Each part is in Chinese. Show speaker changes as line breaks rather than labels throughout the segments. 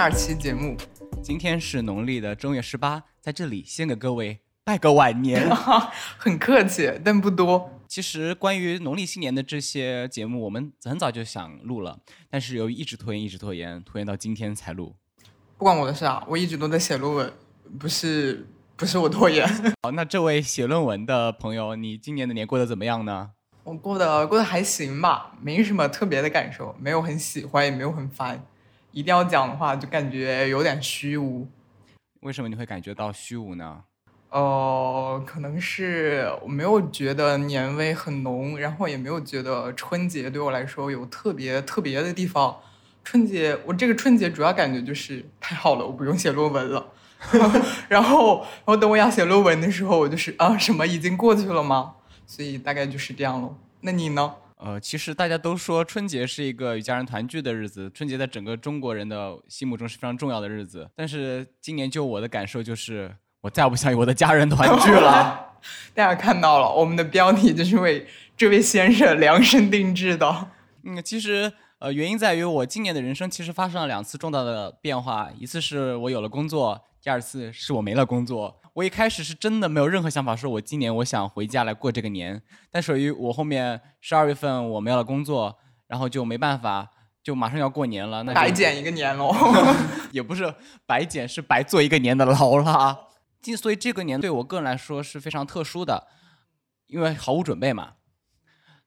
二期节目，
今天是农历的正月十八，在这里先给各位拜个晚年，
很客气，但不多。
其实关于农历新年的这些节目，我们很早就想录了，但是由于一直拖延，一直拖延，拖延到今天才录。
不关我的事啊，我一直都在写论文，不是不是我拖延。
好，那这位写论文的朋友，你今年的年过得怎么样呢？
我过得过得还行吧，没什么特别的感受，没有很喜欢，也没有很烦。一定要讲的话，就感觉有点虚无。
为什么你会感觉到虚无呢？
呃，可能是我没有觉得年味很浓，然后也没有觉得春节对我来说有特别特别的地方。春节，我这个春节主要感觉就是太好了，我不用写论文了。然后，然后等我要写论文的时候，我就是啊，什么已经过去了吗？所以大概就是这样喽。那你呢？
呃，其实大家都说春节是一个与家人团聚的日子，春节在整个中国人的心目中是非常重要的日子。但是今年就我的感受就是，我再不想与我的家人团聚了。
大家看到了，我们的标题就是为这位先生量身定制的。
嗯，其实呃，原因在于我今年的人生其实发生了两次重大的变化，一次是我有了工作，第二次是我没了工作。我一开始是真的没有任何想法，说我今年我想回家来过这个年。但属于我后面十二月份我没有了工作，然后就没办法，就马上要过年了，那
白捡一个年喽。
也不是白捡，是白做一个年的牢了。今所以这个年对我个人来说是非常特殊的，因为毫无准备嘛。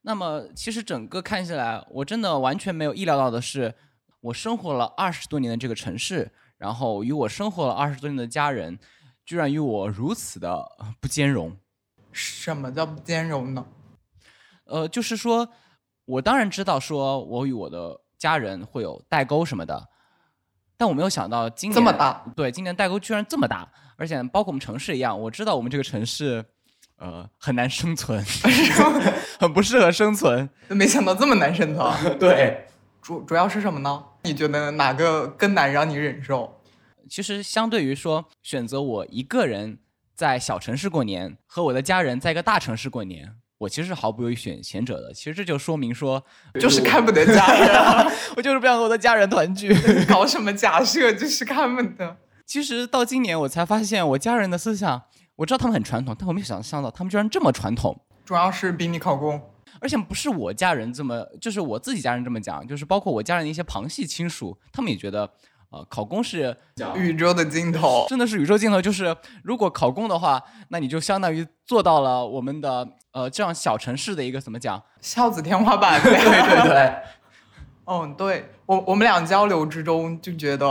那么其实整个看下来，我真的完全没有意料到的是，我生活了二十多年的这个城市，然后与我生活了二十多年的家人。居然与我如此的不兼容，
什么叫不兼容呢？
呃，就是说，我当然知道，说我与我的家人会有代沟什么的，但我没有想到今年
这么大，
对，今年代沟居然这么大，而且包括我们城市一样，我知道我们这个城市，呃，很难生存，很不适合生存，
没想到这么难生存，
对，
主主要是什么呢？你觉得哪个更难让你忍受？
其实，相对于说选择我一个人在小城市过年，和我的家人在一个大城市过年，我其实是毫不犹豫选前者的。其实这就说明说，
就是看不得家人，
我就是不想和我的家人团聚。
搞什么假设，就是看不得。
其实到今年我才发现，我家人的思想，我知道他们很传统，但我没想象到他们居然这么传统。
主要是逼你考公，
而且不是我家人这么，就是我自己家人这么讲，就是包括我家人的一些旁系亲属，他们也觉得。呃，考公是
宇宙的尽头，
真的是宇宙尽头。就是如果考公的话，那你就相当于做到了我们的呃这样小城市的一个怎么讲
孝子天花板。
对 对 对。
嗯，对我我们俩交流之中就觉得，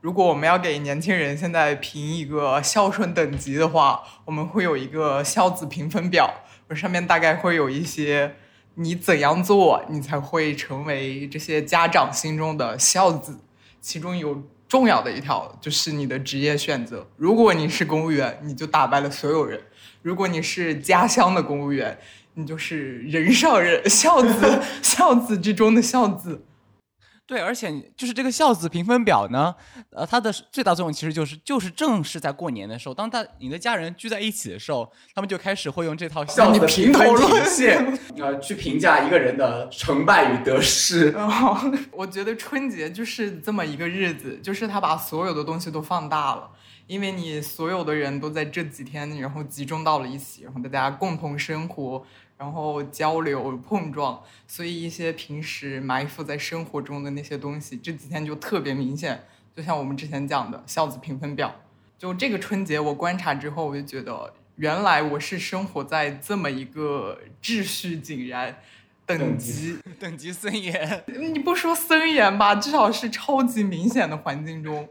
如果我们要给年轻人现在评一个孝顺等级的话，我们会有一个孝子评分表，上面大概会有一些你怎样做，你才会成为这些家长心中的孝子。其中有重要的一条就是你的职业选择。如果你是公务员，你就打败了所有人；如果你是家乡的公务员，你就是人上人，孝子，孝子之中的孝子。
对，而且就是这个孝子评分表呢，呃，它的最大作用其实就是，就是正是在过年的时候，当大你的家人聚在一起的时候，他们就开始会用这套孝子评分体系，呃，去评价一个人的成败与得失。
我觉得春节就是这么一个日子，就是他把所有的东西都放大了，因为你所有的人都在这几天，然后集中到了一起，然后大家共同生活。然后交流碰撞，所以一些平时埋伏在生活中的那些东西，这几天就特别明显。就像我们之前讲的孝子评分表，就这个春节我观察之后，我就觉得原来我是生活在这么一个秩序井然、等级
等级森严，
你不说森严吧，至少是超级明显的环境中。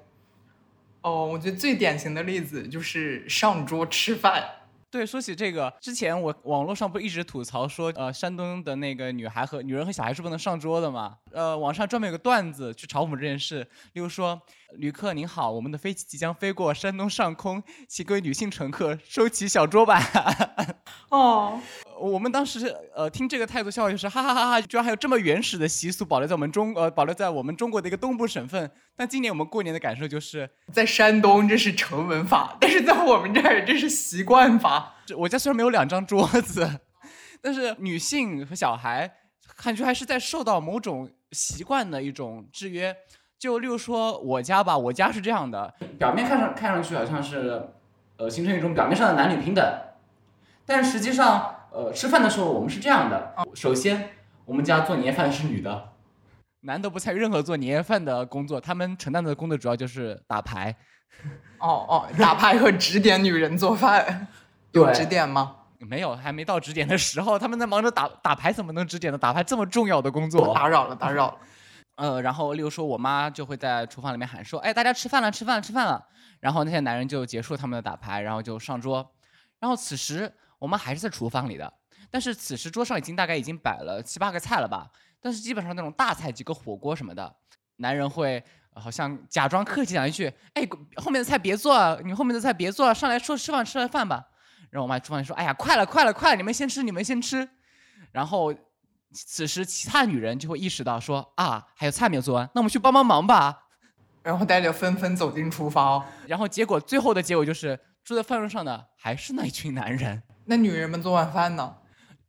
哦，我觉得最典型的例子就是上桌吃饭。
对，说起这个，之前我网络上不一直吐槽说，呃，山东的那个女孩和女人和小孩是不能上桌的嘛？呃，网上专门有个段子去嘲讽这件事，例如说，旅客您好，我们的飞机即将飞过山东上空，请各位女性乘客收起小桌板。
哦。
我们当时呃听这个态度笑话就是哈哈哈哈，居然还有这么原始的习俗保留在我们中呃保留在我们中国的一个东部省份。但今年我们过年的感受就是
在山东这是成文法，但是在我们这儿这是习惯法。
我家虽然没有两张桌子，但是女性和小孩感觉还是在受到某种习惯的一种制约。就例如说我家吧，我家是这样的，表面看上看上去好像是，呃，形成一种表面上的男女平等，但实际上，呃，吃饭的时候我们是这样的。首先，我们家做年夜饭是女的，男的不参与任何做年夜饭的工作，他们承担的工作主要就是打牌。
哦哦，打牌和指点女人做饭，有指点吗？
没有，还没到指点的时候，他们在忙着打打牌，怎么能指点呢？打牌这么重要的工作，
打扰了，打扰了。
呃，然后例如说，我妈就会在厨房里面喊说：“哎，大家吃饭了，吃饭了，吃饭了。”然后那些男人就结束他们的打牌，然后就上桌。然后此时我妈还是在厨房里的，但是此时桌上已经大概已经摆了七八个菜了吧？但是基本上那种大菜，几个火锅什么的，男人会好像假装客气讲一句：“哎，后面的菜别做，你后面的菜别做，上来说吃饭吃完饭吧。”然后我妈厨房里说：“哎呀，快了，快了，快了，你们先吃，你们先吃。”然后此时其他女人就会意识到说：“啊，还有菜没有做完，那我们去帮帮忙吧。”
然后大家就纷纷走进厨房。
然后结果最后的结果就是坐在饭桌上的还是那一群男人。
那女人们做完饭呢？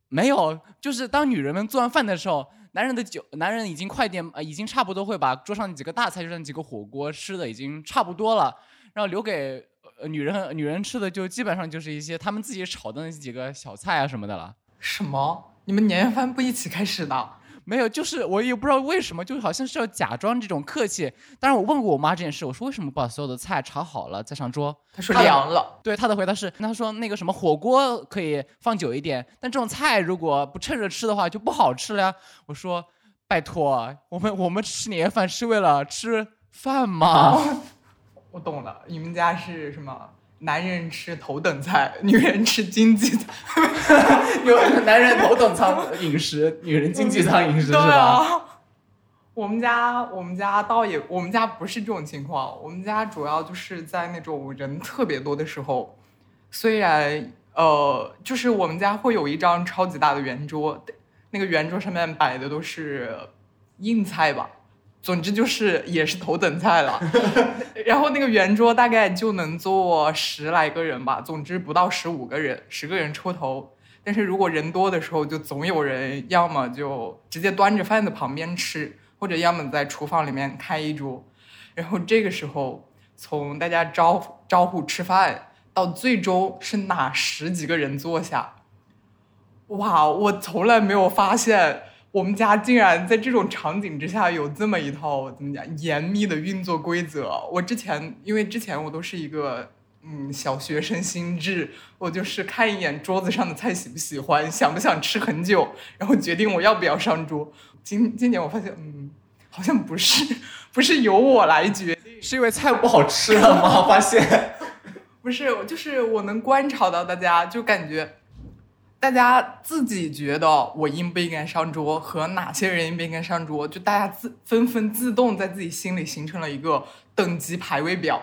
没有，就是当女人们做完饭的时候，男人的酒，男人已经快点，呃，已经差不多会把桌上几个大菜，就剩几个火锅吃的已经差不多了，然后留给。呃，女人女人吃的就基本上就是一些他们自己炒的那几个小菜啊什么的了。
什么？你们年夜饭不一起开始的？
没有，就是我也不知道为什么，就好像是要假装这种客气。当然，我问过我妈这件事，我说为什么不把所有的菜炒好了再上桌？
她说凉了。
对，她的回答是，她说那个什么火锅可以放久一点，但这种菜如果不趁热吃的话就不好吃了呀。我说拜托，我们我们吃年夜饭是为了吃饭吗？
我懂了，你们家是什么？男人吃头等菜，女人吃经济舱。
有男人头等舱饮食，女人经济舱饮食是
吧？我们家我们家倒也，我们家不是这种情况。我们家主要就是在那种人特别多的时候，虽然呃，就是我们家会有一张超级大的圆桌，那个圆桌上面摆的都是硬菜吧。总之就是也是头等菜了，然后那个圆桌大概就能坐十来个人吧，总之不到十五个人，十个人出头。但是如果人多的时候，就总有人要么就直接端着饭在旁边吃，或者要么在厨房里面开一桌。然后这个时候，从大家招招呼吃饭到最终是哪十几个人坐下，哇，我从来没有发现。我们家竟然在这种场景之下有这么一套怎么讲严密的运作规则。我之前因为之前我都是一个嗯小学生心智，我就是看一眼桌子上的菜喜不喜欢，想不想吃很久，然后决定我要不要上桌。今今年我发现嗯好像不是 不是由我来决定，
是因为菜不好吃了吗？发现
不是，就是我能观察到大家就感觉。大家自己觉得我应不应该上桌，和哪些人应不应该上桌，就大家自纷纷自动在自己心里形成了一个等级排位表，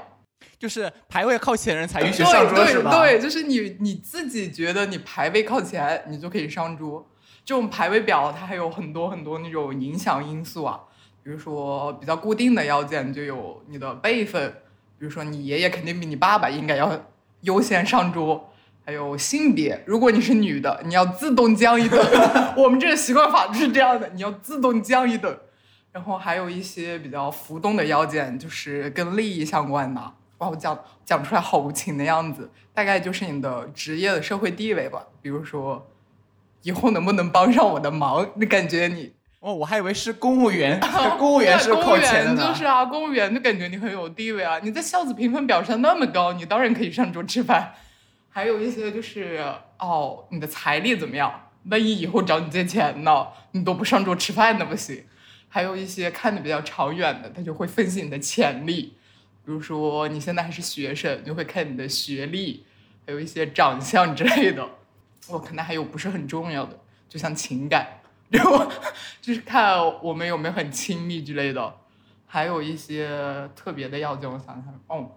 就是排位靠前的人才允许上桌，是
吧？对，就是你你自己觉得你排位靠前，你就可以上桌。这种排位表它还有很多很多那种影响因素啊，比如说比较固定的要件就有你的辈分，比如说你爷爷肯定比你爸爸应该要优先上桌。还有性别，如果你是女的，你要自动降一等。我们这个习惯法就是这样的，你要自动降一等。然后还有一些比较浮动的要件，就是跟利益相关的。哇，我讲讲出来好无情的样子，大概就是你的职业的社会地位吧。比如说，以后能不能帮上我的忙？你感觉你
哦，我还以为是公务员，公务员 是靠前
的。就是啊，公务员就感觉你很有地位啊。你在孝子评分表上那么高，你当然可以上桌吃饭。还有一些就是哦，你的财力怎么样？万一以后找你借钱呢，你都不上桌吃饭那不行。还有一些看的比较长远的，他就会分析你的潜力，比如说你现在还是学生，就会看你的学历，还有一些长相之类的。我可能还有不是很重要的，就像情感，然后就是看我们有没有很亲密之类的。还有一些特别的要件，我想想，哦，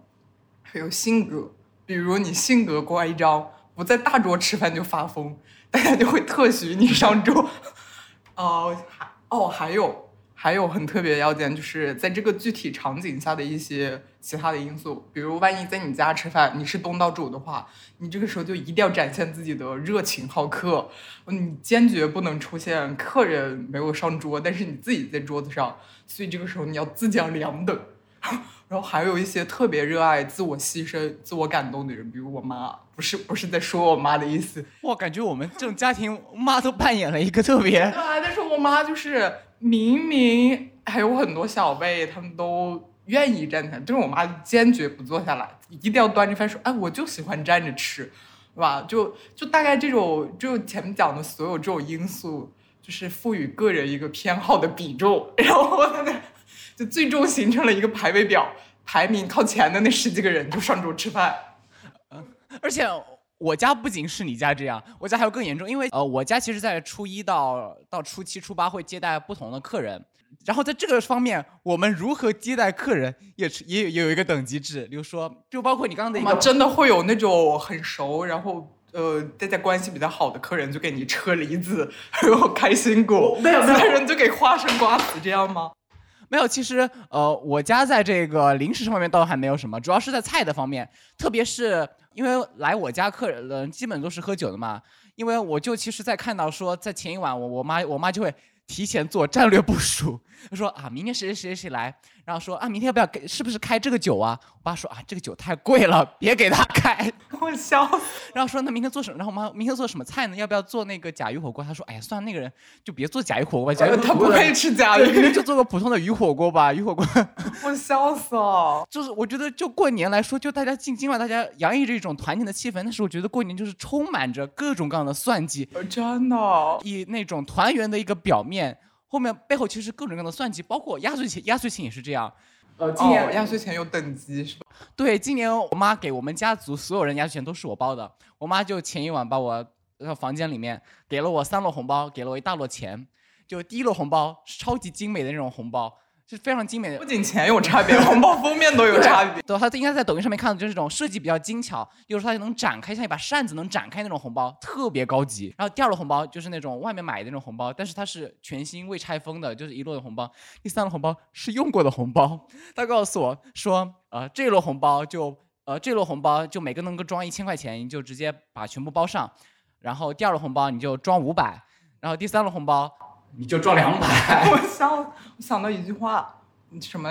还有性格。比如你性格乖张，不在大桌吃饭就发疯，大家就会特许你上桌。哦，还哦还有还有很特别的要点，就是在这个具体场景下的一些其他的因素，比如万一在你家吃饭，你是东道主的话，你这个时候就一定要展现自己的热情好客，你坚决不能出现客人没有上桌，但是你自己在桌子上，所以这个时候你要自降两等。然后还有一些特别热爱自我牺牲、自我感动的人，比如我妈，不是不是在说我妈的意思。
哇，感觉我们这种家庭，妈都扮演了一个特别……
对啊，但是我妈就是明明还有很多小辈，他们都愿意站起来，但是我妈坚决不坐下来，一定要端着饭说：“哎，我就喜欢站着吃，对吧？”就就大概这种，就前面讲的所有这种因素，就是赋予个人一个偏好的比重，然后呢？就最终形成了一个排位表，排名靠前的那十几个人就上桌吃饭。
嗯，而且我家不仅是你家这样，我家还有更严重，因为呃，我家其实在初一到到初七、初八会接待不同的客人，然后在这个方面，我们如何接待客人也是也也有一个等级制，比如说，就包括你刚刚的一个，
真的会有那种很熟，然后呃大家关系比较好的客人就给你车厘子，还有开心果，
没有没有
人就给花生瓜子这样吗？
没有，其实呃，我家在这个零食方面倒还没有什么，主要是在菜的方面，特别是因为来我家客人基本都是喝酒的嘛，因为我就其实，在看到说在前一晚，我我妈我妈就会。提前做战略部署，她说啊，明天谁谁谁谁来，然后说啊，明天要不要给，是不是开这个酒啊？我爸说啊，这个酒太贵了，别给他开。
我笑。
然后说那明天做什么？然后我妈明天做什么菜呢？要不要做那个甲鱼火锅？他说哎呀，算了，那个人就别做甲鱼火锅，甲鱼
他不配吃甲鱼，
就做个普通的鱼火锅吧。鱼火锅。
我笑死了。
就是我觉得就过年来说，就大家尽尽管大家洋溢着一种团年的气氛，但是我觉得过年就是充满着各种各样的算计。
真的。
以那种团圆的一个表面。后面背后其实各种各样的算计，包括压岁钱，压岁钱也是这样。
呃，今年压岁钱有等级是吧？
对，今年我妈给我们家族所有人压岁钱都是我包的。我妈就前一晚把我房间里面给了我三摞红包，给了我一大摞钱。就第一摞红包是超级精美的那种红包。是非常精美的，
不仅钱有差别，红包封面都有差别。
对，他应该在抖音上面看到，就是这种设计比较精巧，有时候它就能展开，像一把扇子能展开那种红包，特别高级。然后第二摞红包就是那种外面买的那种红包，但是它是全新未拆封的，就是一摞的红包。第三摞红包是用过的红包，他告诉我说，呃，这摞红包就，呃，这摞红包就每个能够装一千块钱，你就直接把全部包上。然后第二摞红包你就装五百，然后第三摞红包。你就赚两百。
我想，我想到一句话，什么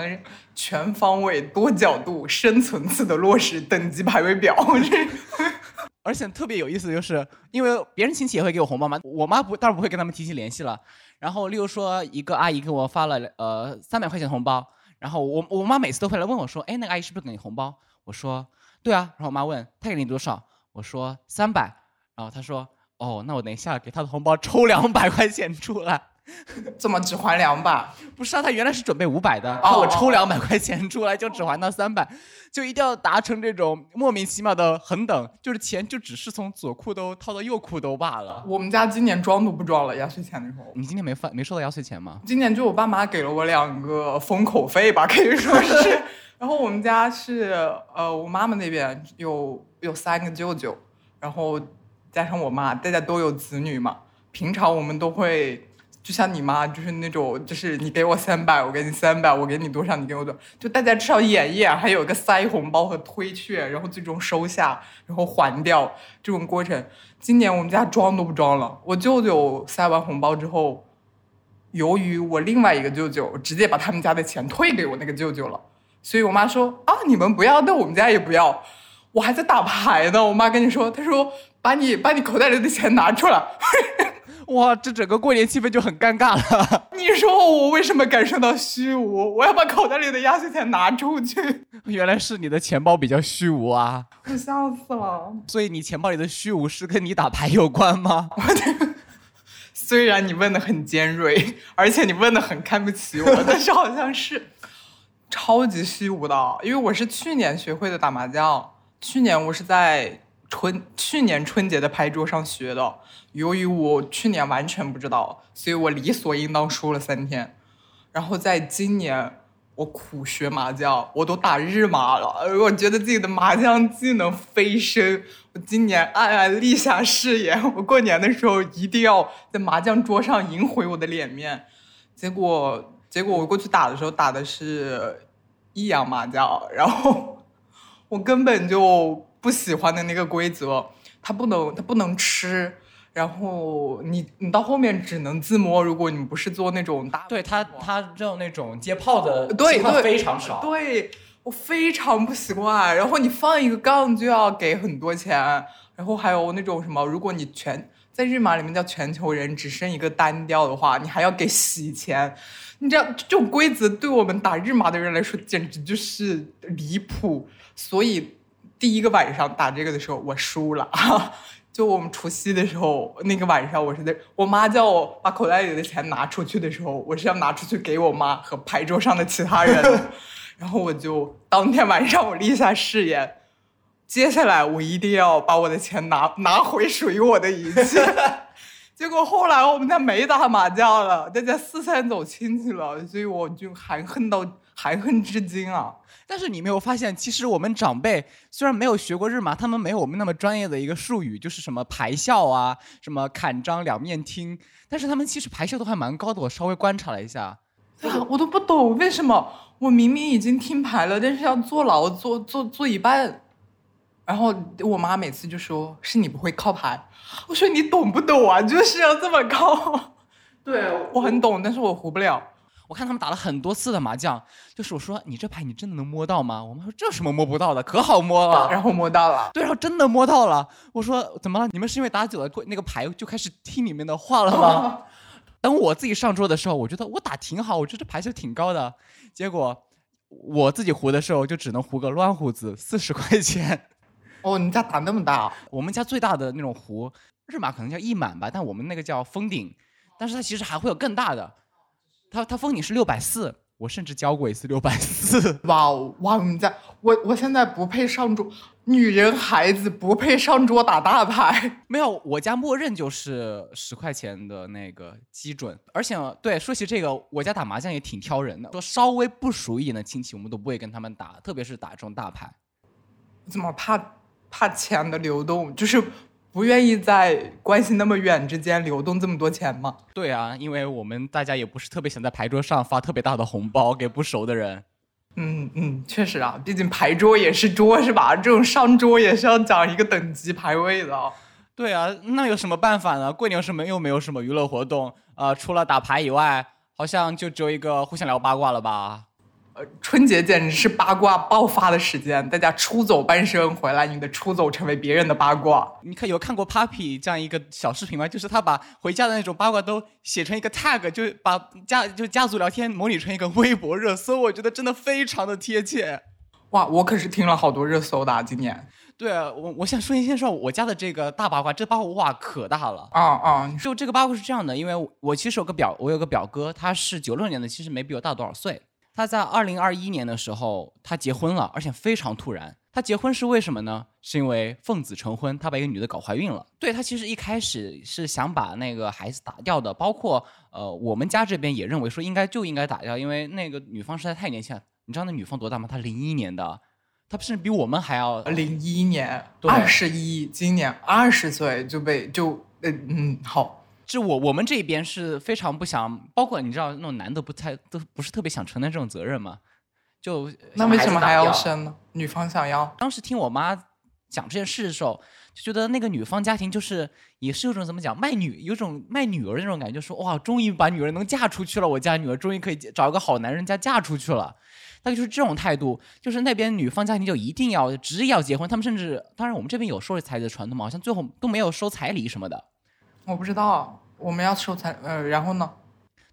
全方位、多角度、深层次的落实等级排位表。
而且特别有意思，就是因为别人亲戚也会给我红包嘛，我妈不，当然不会跟他们提起联系了。然后，例如说一个阿姨给我发了呃三百块钱红包，然后我我妈每次都会来问我说，哎，那个阿姨是不是给你红包？我说对啊。然后我妈问她给你多少？我说三百。然后她说，哦，那我等一下给她的红包抽两百块钱出来。
怎么只还两百？
不是啊，他原来是准备五百的，我抽两百块钱出来就只还到三百，就一定要达成这种莫名其妙的恒等，就是钱就只是从左裤兜掏到右裤兜罢了。
我们家今年装都不装了，压岁钱的时候。
你今年没发没收到压岁钱吗？
今年就我爸妈给了我两个封口费吧，可以说是。然后我们家是呃，我妈妈那边有有三个舅舅，然后加上我妈，大家都有子女嘛，平常我们都会。就像你妈，就是那种，就是你给我三百，我给你三百，我给你多少，你给我多少，就大家至少演一演，还有个塞红包和推却，然后最终收下，然后还掉这种过程。今年我们家装都不装了，我舅舅塞完红包之后，由于我另外一个舅舅直接把他们家的钱退给我那个舅舅了，所以我妈说啊，你们不要，那我们家也不要。我还在打牌呢，我妈跟你说，她说把你把你口袋里的钱拿出来。
哇，这整个过年气氛就很尴尬了。
你说我为什么感受到虚无？我要把口袋里的压岁钱拿出去。
原来是你的钱包比较虚无啊！
我笑死了。
所以你钱包里的虚无是跟你打牌有关吗？
虽然你问的很尖锐，而且你问的很看不起我，但是好像是超级虚无的。因为我是去年学会的打麻将，去年我是在春去年春节的牌桌上学的。由于我去年完全不知道，所以我理所应当输了三天。然后在今年，我苦学麻将，我都打日麻了。我觉得自己的麻将技能飞升。我今年暗暗立下誓言，我过年的时候一定要在麻将桌上赢回我的脸面。结果结果我过去打的时候打的是益阳麻将，然后我根本就不喜欢的那个规则，它不能它不能吃，然后你你到后面只能自摸，如果你不是做那种大
对他他这种那种接炮的
对
情况非常少。
对我非常不习惯。然后你放一个杠就要给很多钱，然后还有那种什么，如果你全在日麻里面叫全球人只剩一个单调的话，你还要给洗钱。你知道这种规则对我们打日麻的人来说简直就是离谱。所以第一个晚上打这个的时候，我输了。就我们除夕的时候，那个晚上我是在我妈叫我把口袋里的钱拿出去的时候，我是要拿出去给我妈和牌桌上的其他人。然后我就当天晚上我立下誓言，接下来我一定要把我的钱拿 拿回属于我的一切。结果后来我们家没打麻将了，大家四散走亲戚了，所以我就含恨到含恨至今啊。
但是你没有发现，其实我们长辈虽然没有学过日麻，他们没有我们那么专业的一个术语，就是什么排笑啊，什么砍张两面听，但是他们其实排笑都还蛮高的。我稍微观察了一下，
对啊，我都不懂为什么我明明已经听牌了，但是要坐牢坐坐坐一半。然后我妈每次就说：“是你不会靠牌。”我说：“你懂不懂啊？就是要这么靠。”对我很懂，但是我胡不了。
我看他们打了很多次的麻将，就是我说你这牌你真的能摸到吗？我妈说这有什么摸不到的，可好摸了。
然后摸到了，
对，然后真的摸到了。我说怎么了？你们是因为打久了那个牌就开始听里面的话了吗？等我自己上桌的时候，我觉得我打挺好，我觉得这牌就挺高的。结果我自己胡的时候就只能胡个乱胡子，四十块钱。
哦，你家打那么大？
我们家最大的那种胡，日马可能叫一满吧，但我们那个叫封顶，但是它其实还会有更大的。它它封你是六百四，我甚至交过一次六百四。
哇哦哇！我们家我我现在不配上桌，女人孩子不配上桌打大牌。
没有，我家默认就是十块钱的那个基准。而且对，说起这个，我家打麻将也挺挑人的，说稍微不熟一点的亲戚，我们都不会跟他们打，特别是打这种大牌。
怎么怕怕钱的流动？就是不愿意在关系那么远之间流动这么多钱吗？
对啊，因为我们大家也不是特别想在牌桌上发特别大的红包给不熟的人。
嗯嗯，确实啊，毕竟牌桌也是桌是吧？这种上桌也是要讲一个等级排位的。
对啊，那有什么办法呢？过年什么又没有什么娱乐活动，呃，除了打牌以外，好像就只有一个互相聊八卦了吧？
呃，春节简直是八卦爆发的时间，大家出走半生回来，你的出走成为别人的八卦。
你看有看过 Papi 这样一个小视频吗？就是他把回家的那种八卦都写成一个 tag，就把家就家族聊天模拟成一个微博热搜，我觉得真的非常的贴切。
哇，我可是听了好多热搜的、啊、今年。
对啊，我我想说一先说我家的这个大八卦，这八卦哇可大了
啊啊！
就这个八卦是这样的，因为我我其实有个表，我有个表哥，他是九六年的，其实没比我大多少岁。他在二零二一年的时候，他结婚了，而且非常突然。他结婚是为什么呢？是因为奉子成婚，他把一个女的搞怀孕了。对他其实一开始是想把那个孩子打掉的，包括呃我们家这边也认为说应该就应该打掉，因为那个女方实在太年轻了。你知道那女方多大吗？她零一年的，她甚至比我们还要
零一年
对
二十一，今年二十岁就被就嗯嗯好。
是我我们这边是非常不想，包括你知道那种男的不太都不是特别想承担这种责任嘛，就
那为什么还要
生？
生呢？女方想要，
当时听我妈讲这件事的时候，就觉得那个女方家庭就是也是有种怎么讲卖女，有种卖女儿的那种感觉，就说哇，终于把女儿能嫁出去了，我家女儿终于可以找一个好男人家嫁出去了。大概就是这种态度，就是那边女方家庭就一定要执意要结婚，他们甚至当然我们这边有收彩礼的传统嘛，好像最后都没有收彩礼什么的。
我不知道我们要收彩呃，然后呢？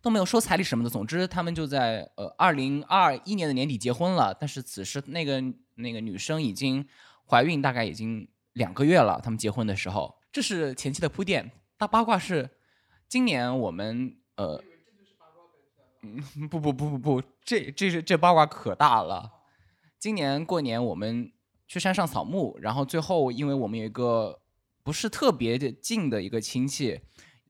都没有收彩礼什么的。总之，他们就在呃二零二一年的年底结婚了。但是此时那个那个女生已经怀孕，大概已经两个月了。他们结婚的时候，这是前期的铺垫。大八卦是，今年我们呃，嗯，不不不不不，这这是这八卦可大了。今年过年我们去山上扫墓，然后最后因为我们有一个不是特别的近的一个亲戚。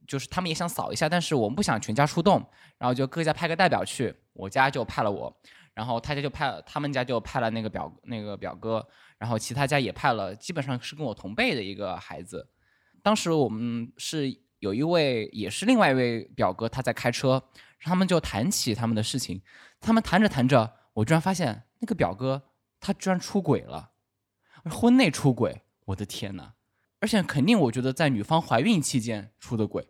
就是他们也想扫一下，但是我们不想全家出动，然后就各家派个代表去。我家就派了我，然后他家就派了他们家就派了那个表那个表哥，然后其他家也派了，基本上是跟我同辈的一个孩子。当时我们是有一位也是另外一位表哥，他在开车，他们就谈起他们的事情。他们谈着谈着，我居然发现那个表哥他居然出轨了，婚内出轨，我的天呐！而且肯定，我觉得在女方怀孕期间出的轨，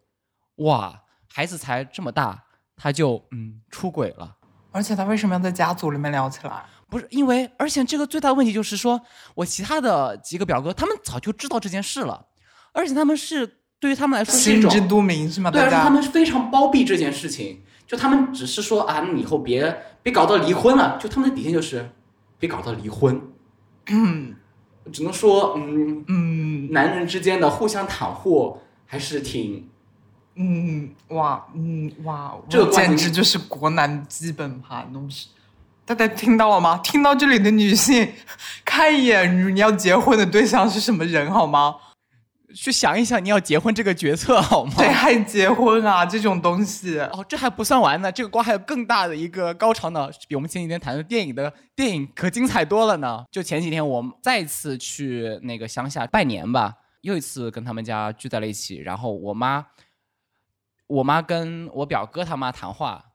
哇，孩子才这么大，他就嗯出轨了。
而且他为什么要在家族里面聊起来？
不是因为，而且这个最大的问题就是说，我其他的几个表哥他们早就知道这件事了，而且他们是对于他们来说
心知肚明是吗？
对，而且他们是非常包庇这件事情，就他们只是说啊，你以后别别搞到离婚了，就他们的底线就是别搞到离婚。嗯，只能说嗯嗯，男人之间的互相袒护还是挺。
嗯哇嗯哇，这简直就是国男基本盘东西。大家听到了吗？听到这里的女性，看一眼你要结婚的对象是什么人好吗？
去想一想你要结婚这个决策 好吗？
对，还结婚啊这种东西。
哦，这还不算完呢，这个瓜还有更大的一个高潮呢，比我们前几天谈的电影的电影可精彩多了呢。就前几天我们再次去那个乡下拜年吧，又一次跟他们家聚在了一起，然后我妈。我妈跟我表哥他妈谈话，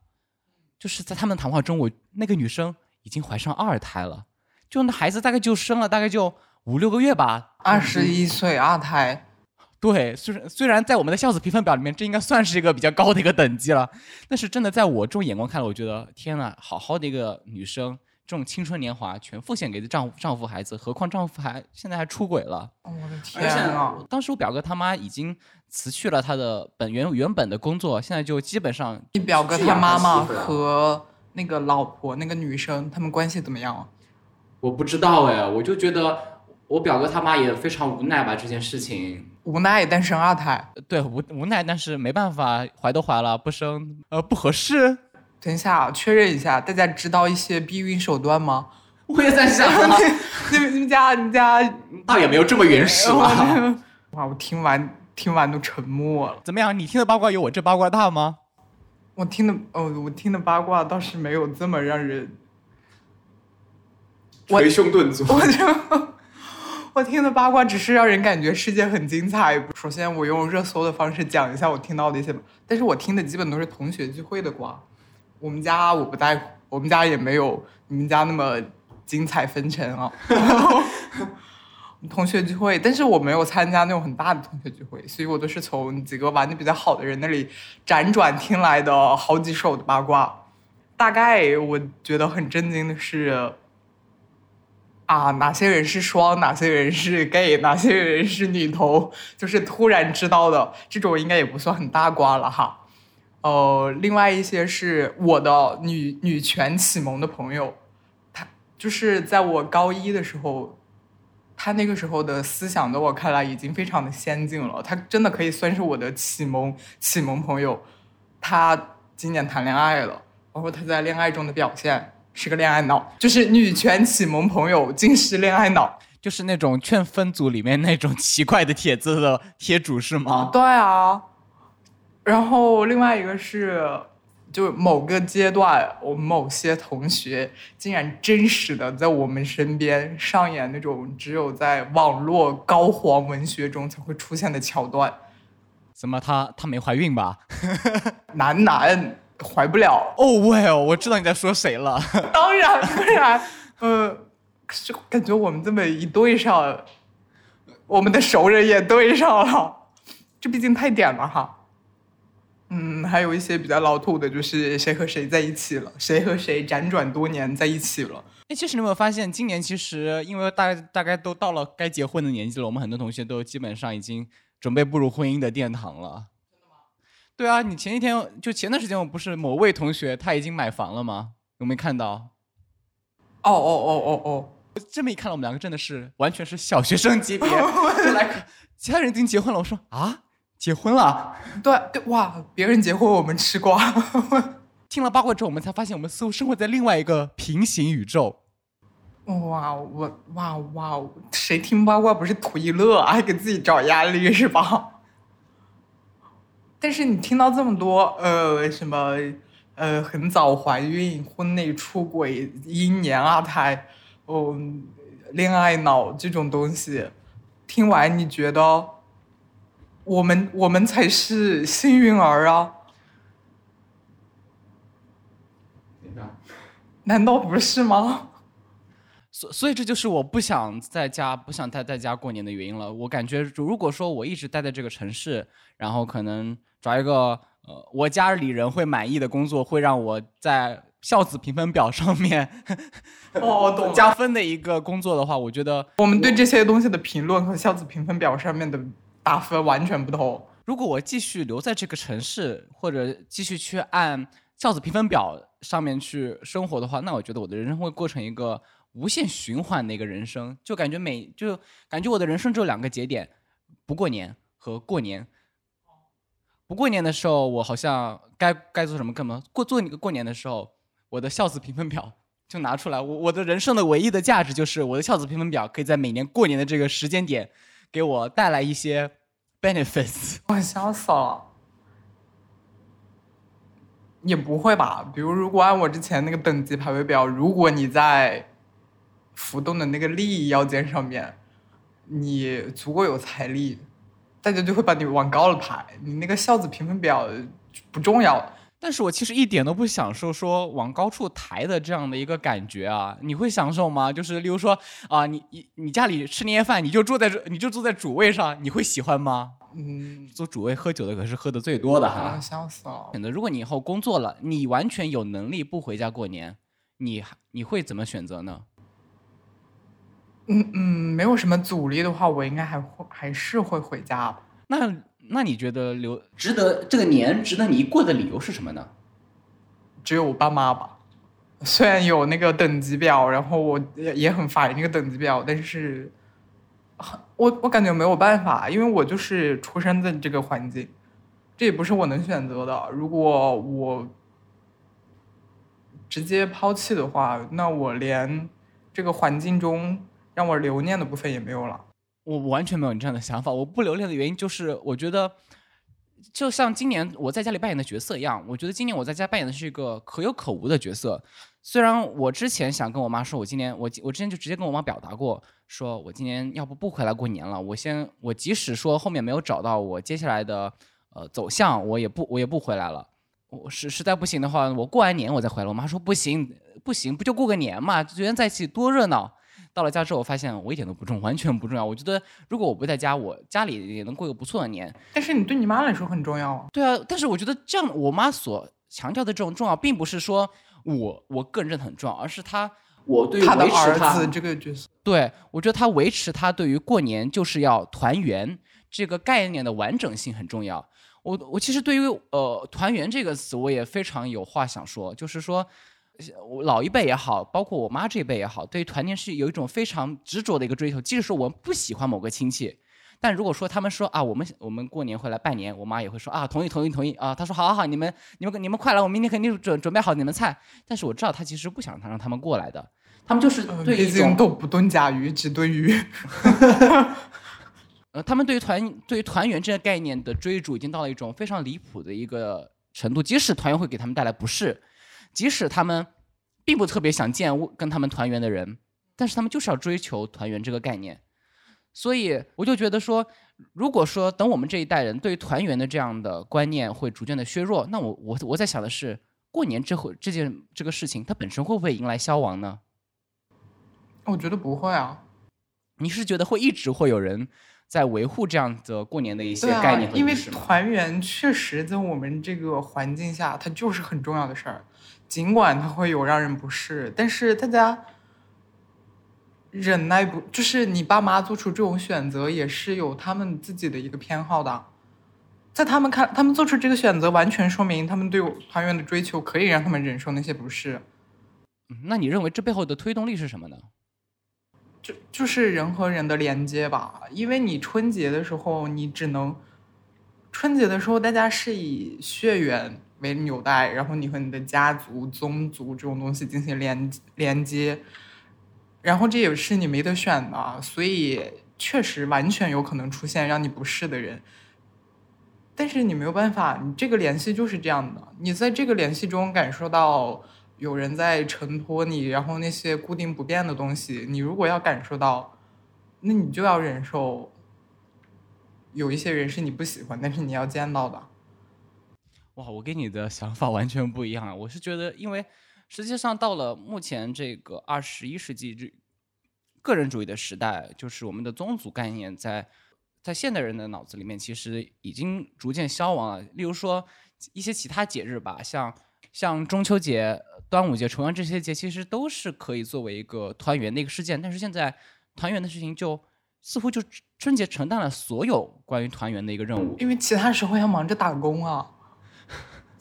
就是在他们谈话中，我那个女生已经怀上二胎了，就那孩子大概就生了大概就五六个月吧。
二十一岁二胎，
对，虽然虽然在我们的孝子评分表里面，这应该算是一个比较高的一个等级了，但是真的在我这种眼光看来，我觉得天呐，好好的一个女生。这种青春年华全奉献给丈夫、丈夫、孩子，何况丈夫还现在还出轨了。
我的天啊！
当时我表哥他妈已经辞去了他的本原原本的工作，现在就基本上。
你表哥他妈妈和那个老婆那个女生他们关系怎么样啊？
我不知道哎，我就觉得我表哥他妈也非常无奈吧，这件事情。
无奈单生二胎。
对，无无奈，但是没办法，怀都怀了，不生呃不合适。
等一下，确认一下，大家知道一些避孕手段吗？
我也在想，
你们你们家你们家
倒也没有这么原始
吧？哇，我听完听完都沉默了。
怎么样？你听的八卦有我这八卦大吗？
我听的哦，我听的八卦倒是没有这么让人
捶胸顿足。
我就我听的八卦只是让人感觉世界很精彩。首先，我用热搜的方式讲一下我听到的一些，但是我听的基本都是同学聚会的瓜。我们家我不在乎，我们家也没有你们家那么精彩纷呈啊。同学聚会，但是我没有参加那种很大的同学聚会，所以我都是从几个玩的比较好的人那里辗转听来的好几手的八卦。大概我觉得很震惊的是，啊，哪些人是双，哪些人是 gay，哪些人是女同，就是突然知道的这种，应该也不算很大瓜了哈。呃，另外一些是我的女女权启蒙的朋友，他就是在我高一的时候，他那个时候的思想在我看来已经非常的先进了，他真的可以算是我的启蒙启蒙朋友。他今年谈恋爱了，包括他在恋爱中的表现是个恋爱脑，就是女权启蒙朋友竟是恋爱脑，
就是那种劝分组里面那种奇怪的帖子的贴主是吗？
对啊。然后另外一个是，就某个阶段，我们某些同学竟然真实的在我们身边上演那种只有在网络高黄文学中才会出现的桥段。
怎么，她她没怀孕吧？
男男怀不了。
哦喂哦，我知道你在说谁了。
当然当然，呃，就感觉我们这么一对上，我们的熟人也对上了，这毕竟太点了哈。嗯，还有一些比较老土的，就是谁和谁在一起了，谁和谁辗转多年在一起了。
哎，其实你有没有发现，今年其实因为大大概都到了该结婚的年纪了，我们很多同学都基本上已经准备步入婚姻的殿堂了。对啊，你前几天就前段时间，我不是某位同学他已经买房了吗？有没有看到？
哦哦哦哦哦！
这么一看，我们两个真的是完全是小学生级别。来看，其他人已经结婚了，我说啊。结婚了，
对对哇！别人结婚我们吃瓜。
听了八卦之后，我们才发现我们似乎生活在另外一个平行宇宙。
哇，我哇哇！谁听八卦不是图一乐，还给自己找压力是吧？但是你听到这么多呃什么呃很早怀孕、婚内出轨、一年二胎、哦恋爱脑这种东西，听完你觉得？我们我们才是幸运儿啊！难道不是吗？
所所以这就是我不想在家不想待在家过年的原因了。我感觉如果说我一直待在这个城市，然后可能找一个呃我家里人会满意的工作，会让我在孝子评分表上面
哦，懂
加分的一个工作的话，我觉得
我们对这些东西的评论和孝子评分表上面的打分完全不同。
如果我继续留在这个城市，或者继续去按孝子评分表上面去生活的话，那我觉得我的人生会过成一个无限循环的一个人生，就感觉每就感觉我的人生只有两个节点，不过年和过年。不过年的时候，我好像该该做什么干嘛。过做那个过年的时候，我的孝子评分表就拿出来。我我的人生的唯一的价值就是我的孝子评分表可以在每年过年的这个时间点给我带来一些 benefits。
我笑死了。也不会吧？比如，如果按我之前那个等级排位表，如果你在浮动的那个利益腰间上面，你足够有财力，大家就会把你往高了排。你那个孝子评分表不重要。
但是我其实一点都不享受说往高处抬的这样的一个感觉啊！你会享受吗？就是例如说啊，你你你家里吃年夜饭，你就坐在这，你就坐在主位上，你会喜欢吗？
嗯，
坐主位喝酒的可是喝的最多的哈
啊，。笑死了。
选择，如果你以后工作了，你完全有能力不回家过年，你还你会怎么选择呢？
嗯嗯，没有什么阻力的话，我应该还会还是会回家吧。
那那你觉得留值得这个年值得你一过的理由是什么呢？
只有我爸妈吧。虽然有那个等级表，然后我也也很烦那个等级表，但是，我我感觉没有办法，因为我就是出生在这个环境，这也不是我能选择的。如果我直接抛弃的话，那我连这个环境中让我留念的部分也没有了。
我完全没有你这样的想法。我不留恋的原因就是，我觉得就像今年我在家里扮演的角色一样，我觉得今年我在家扮演的是一个可有可无的角色。虽然我之前想跟我妈说，我今年我我之前就直接跟我妈表达过，说我今年要不不回来过年了，我先我即使说后面没有找到我接下来的呃走向，我也不我也不回来了。我实实在不行的话，我过完年我再回来。我妈说不行不行，不就过个年嘛，人家在一起多热闹。到了家之后，我发现我一点都不重，完全不重要。我觉得如果我不在家，我家里也能过一个不错的年。
但是你对你妈来说很重要啊。
对啊，但是我觉得这样，我妈所强调的这种重要，并不是说我我个人认为很重要，而是她我对于
他的儿子这个角色，
对我觉得她维持她对于过年就是要团圆这个概念的完整性很重要。我我其实对于呃团圆这个词，我也非常有话想说，就是说。我老一辈也好，包括我妈这一辈也好，对于团年是有一种非常执着的一个追求。即使说我们不喜欢某个亲戚，但如果说他们说啊，我们我们过年会来拜年，我妈也会说啊，同意同意同意啊。她说好好好，你们你们你们快来，我明天肯定准准备好你们菜。但是我知道她其实不想让他们过来的，他们就是
嗯
对一种
都不炖甲鱼，只炖鱼。
呃，他们对于团对于团圆这个概念的追逐，已经到了一种非常离谱的一个程度。即使团圆会给他们带来不适，即使他们并不特别想见跟他们团圆的人，但是他们就是要追求团圆这个概念。所以我就觉得说，如果说等我们这一代人对于团圆的这样的观念会逐渐的削弱，那我我我在想的是，过年这会这件这个事情，它本身会不会迎来消亡呢？
我觉得不会啊。
你是觉得会一直会有人在维护这样的过年的一些概念，和
因为？团圆确实在我们这个环境下，它就是很重要的事儿。尽管它会有让人不适，但是大家忍耐不，就是你爸妈做出这种选择，也是有他们自己的一个偏好的。在他们看，他们做出这个选择，完全说明他们对团圆的追求可以让他们忍受那些不适。
嗯那你认为这背后的推动力是什么呢？
就就是人和人的连接吧，因为你春节的时候，你只能春节的时候，大家是以血缘为纽带，然后你和你的家族、宗族这种东西进行连连接，然后这也是你没得选的，所以确实完全有可能出现让你不适的人。但是你没有办法，你这个联系就是这样的，你在这个联系中感受到有人在承托你，然后那些固定不变的东西，你如果要感受到，那你就要忍受有一些人是你不喜欢，但是你要见到的。
哇，我跟你的想法完全不一样啊！我是觉得，因为实际上到了目前这个二十一世纪这个人主义的时代，就是我们的宗族概念在在现代人的脑子里面其实已经逐渐消亡了。例如说一些其他节日吧，像像中秋节、端午节、重阳这些节，其实都是可以作为一个团圆的一个事件。但是现在团圆的事情就似乎就春节承担了所有关于团圆的一个任务，
因为其他时候要忙着打工啊。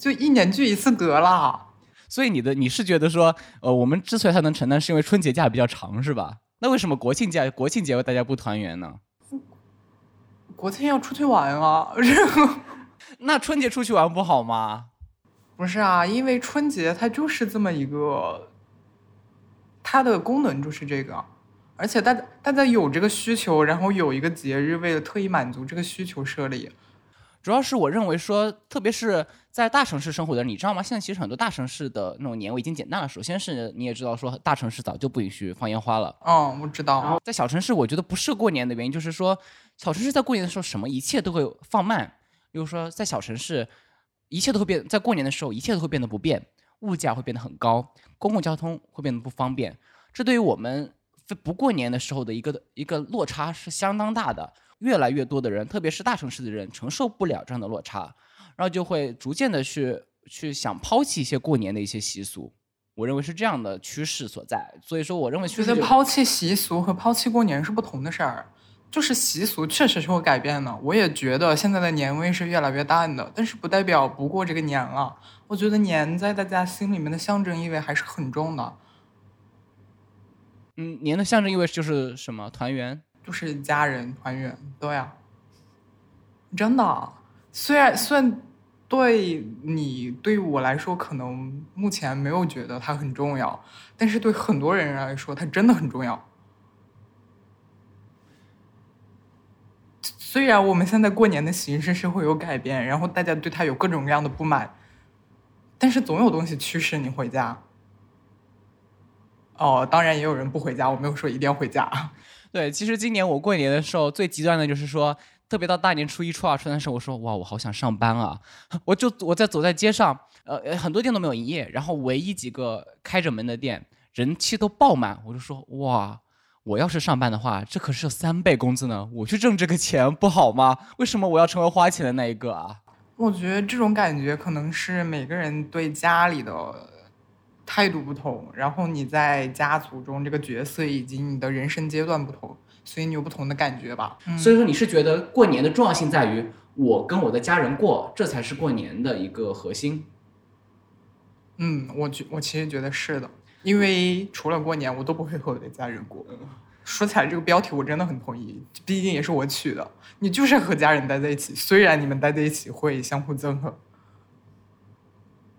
就一年聚一次得了，
所以你的你是觉得说，呃，我们之所以它能承担，是因为春节假比较长，是吧？那为什么国庆假国庆节大家不团圆呢？
国庆要出去玩啊，
那春节出去玩不好吗？
不是啊，因为春节它就是这么一个，它的功能就是这个，而且大大家有这个需求，然后有一个节日为了特意满足这个需求设立。
主要是我认为说，特别是在大城市生活的人，你知道吗？现在其实很多大城市的那种年味已经减淡了。首先是你也知道说，大城市早就不允许放烟花了。
嗯，我知道。
在小城市，我觉得不是过年的原因，就是说小城市在过年的时候，什么一切都会放慢。比如说在小城市，一切都会变，在过年的时候，一切都会变得不便，物价会变得很高，公共交通会变得不方便。这对于我们不过年的时候的一个一个落差是相当大的。越来越多的人，特别是大城市的人，承受不了这样的落差，然后就会逐渐的去去想抛弃一些过年的一些习俗。我认为是这样的趋势所在。所以说，我认为
觉得抛弃习俗和抛弃过年是不同的事儿。就是习俗确实是会改变的，我也觉得现在的年味是越来越淡的，但是不代表不过这个年了。我觉得年在大家心里面的象征意味还是很重的。
嗯，年的象征意味就是什么？团圆。
就是家人团圆，对啊，真的。虽然虽然对你对我来说，可能目前没有觉得它很重要，但是对很多人来说，它真的很重要。虽然我们现在过年的形式是会有改变，然后大家对它有各种各样的不满，但是总有东西驱使你回家。哦，当然也有人不回家，我没有说一定要回家。
对，其实今年我过年的时候最极端的就是说，特别到大年初一、初二、初三的时候，我说哇，我好想上班啊！我就我在走在街上，呃，很多店都没有营业，然后唯一几个开着门的店，人气都爆满。我就说哇，我要是上班的话，这可是三倍工资呢，我去挣这个钱不好吗？为什么我要成为花钱的那一个啊？
我觉得这种感觉可能是每个人对家里的。态度不同，然后你在家族中这个角色以及你的人生阶段不同，所以你有不同的感觉吧。
所以说你是觉得过年的重要性在于我跟我的家人过，这才是过年的一个核心。
嗯，我觉我其实觉得是的，因为除了过年，我都不会和我的家人过。说起来这个标题我真的很同意，毕竟也是我取的。你就是和家人待在一起，虽然你们待在一起会相互憎恨。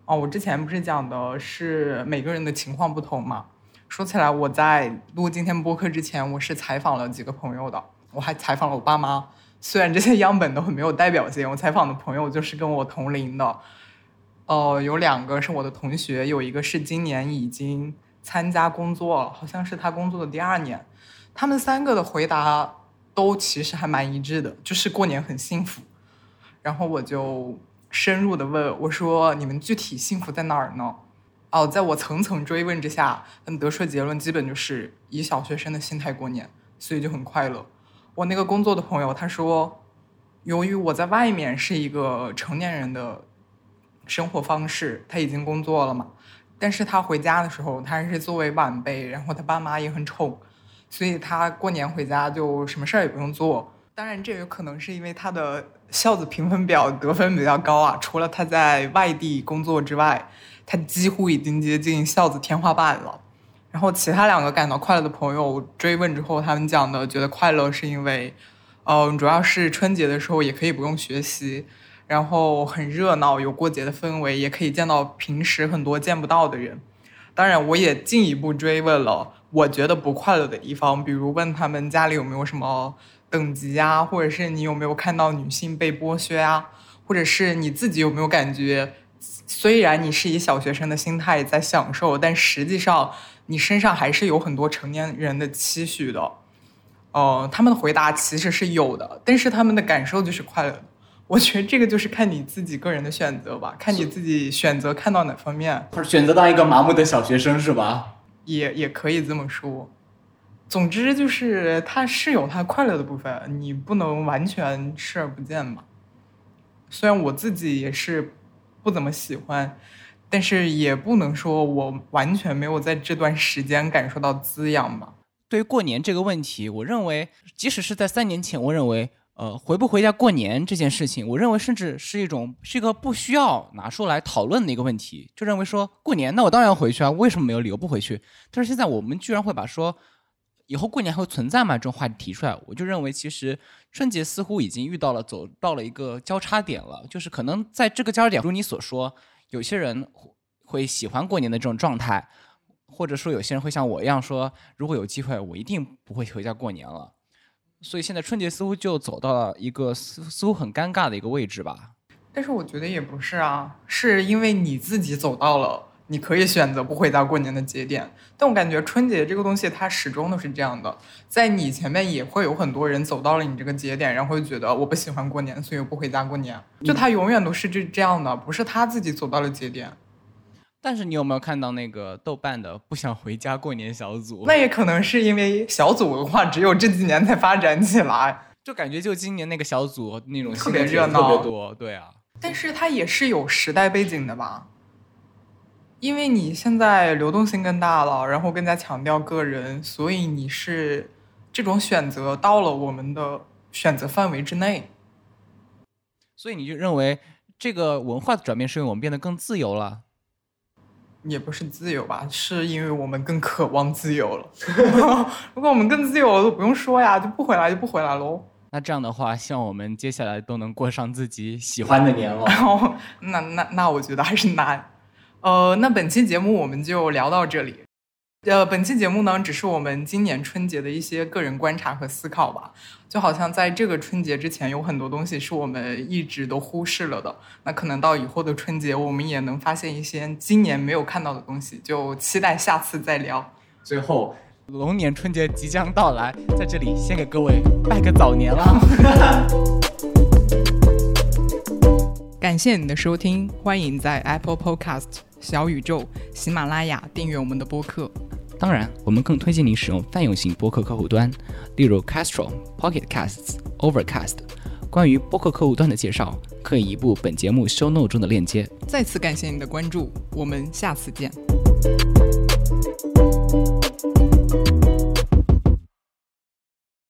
哦，我之前不是讲的是每个人的情况不同嘛？说起来，我在录今天播客之前，我是采访了几个朋友的，我还采访了我爸妈。虽然这些样本都很没有代表性，我采访的朋友就是跟我同龄的，哦，有两个是我的同学，有一个是今年已经参加工作了，好像是他工作的第二年。他们三个的回答都其实还蛮一致的，就是过年很幸福。然后我就。深入的问我说：“你们具体幸福在哪儿呢？”哦，在我层层追问之下，他们得出的结论基本就是以小学生的心态过年，所以就很快乐。我那个工作的朋友他说：“由于我在外面是一个成年人的生活方式，他已经工作了嘛，但是他回家的时候，他还是作为晚辈，然后他爸妈也很宠，所以他过年回家就什么事儿也不用做。当然，这有可能是因为他的。”孝子评分表得分比较高啊，除了他在外地工作之外，他几乎已经接近孝子天花板了。然后其他两个感到快乐的朋友追问之后，他们讲的觉得快乐是因为，嗯，主要是春节的时候也可以不用学习，然后很热闹，有过节的氛围，也可以见到平时很多见不到的人。当然，我也进一步追问了我觉得不快乐的地方，比如问他们家里有没有什么。等级啊，或者是你有没有看到女性被剥削啊，或者是你自己有没有感觉，虽然你是以小学生的心态在享受，但实际上你身上还是有很多成年人的期许的。呃，他们的回答其实是有的，但是他们的感受就是快乐的。我觉得这个就是看你自己个人的选择吧，看你自己选择看到哪方面，
或者选择当一个麻木的小学生是吧？
也也可以这么说。总之就是它是有它快乐的部分，你不能完全视而不见吧。虽然我自己也是不怎么喜欢，但是也不能说我完全没有在这段时间感受到滋养吧。
对于过年这个问题，我认为即使是在三年前，我认为呃回不回家过年这件事情，我认为甚至是一种是一个不需要拿出来讨论的一个问题，就认为说过年那我当然要回去啊，为什么没有理由不回去？但是现在我们居然会把说。以后过年还会存在吗？这种话题提出来，我就认为其实春节似乎已经遇到了走到了一个交叉点了，就是可能在这个交叉点，如你所说，有些人会喜欢过年的这种状态，或者说有些人会像我一样说，如果有机会，我一定不会回家过年了。所以现在春节似乎就走到了一个似似乎很尴尬的一个位置吧。
但是我觉得也不是啊，是因为你自己走到了。你可以选择不回家过年的节点，但我感觉春节这个东西它始终都是这样的，在你前面也会有很多人走到了你这个节点，然后会觉得我不喜欢过年，所以我不回家过年。就他永远都是这这样的，不是他自己走到了节点。
但是你有没有看到那个豆瓣的不想回家过年小组？
那也可能是因为小组文化只有这几年才发展起来，
就感觉就今年那个小组那种
特别热闹，
特别多。对啊，
但是它也是有时代背景的吧。因为你现在流动性更大了，然后更加强调个人，所以你是这种选择到了我们的选择范围之内。
所以你就认为这个文化的转变是因为我们变得更自由了？
也不是自由吧，是因为我们更渴望自由了。如果我们更自由了，都不用说呀，就不回来就不回来喽。
那这样的话，希望我们接下来都能过上自己喜欢的年了。
那那那，我觉得还是难。呃，那本期节目我们就聊到这里。呃，本期节目呢，只是我们今年春节的一些个人观察和思考吧。就好像在这个春节之前，有很多东西是我们一直都忽视了的。那可能到以后的春节，我们也能发现一些今年没有看到的东西。就期待下次再聊。
最后，龙年春节即将到来，在这里先给各位拜个早年了。
感谢你的收听，欢迎在 Apple Podcast、小宇宙、喜马拉雅订阅我们的播客。
当然，我们更推荐你使用泛用型播客客户端，例如 Castro、Pocket Casts、Overcast。关于播客客户端的介绍，可以移步本节目 Show Note 中的链接。
再次感谢你的关注，我们下次见。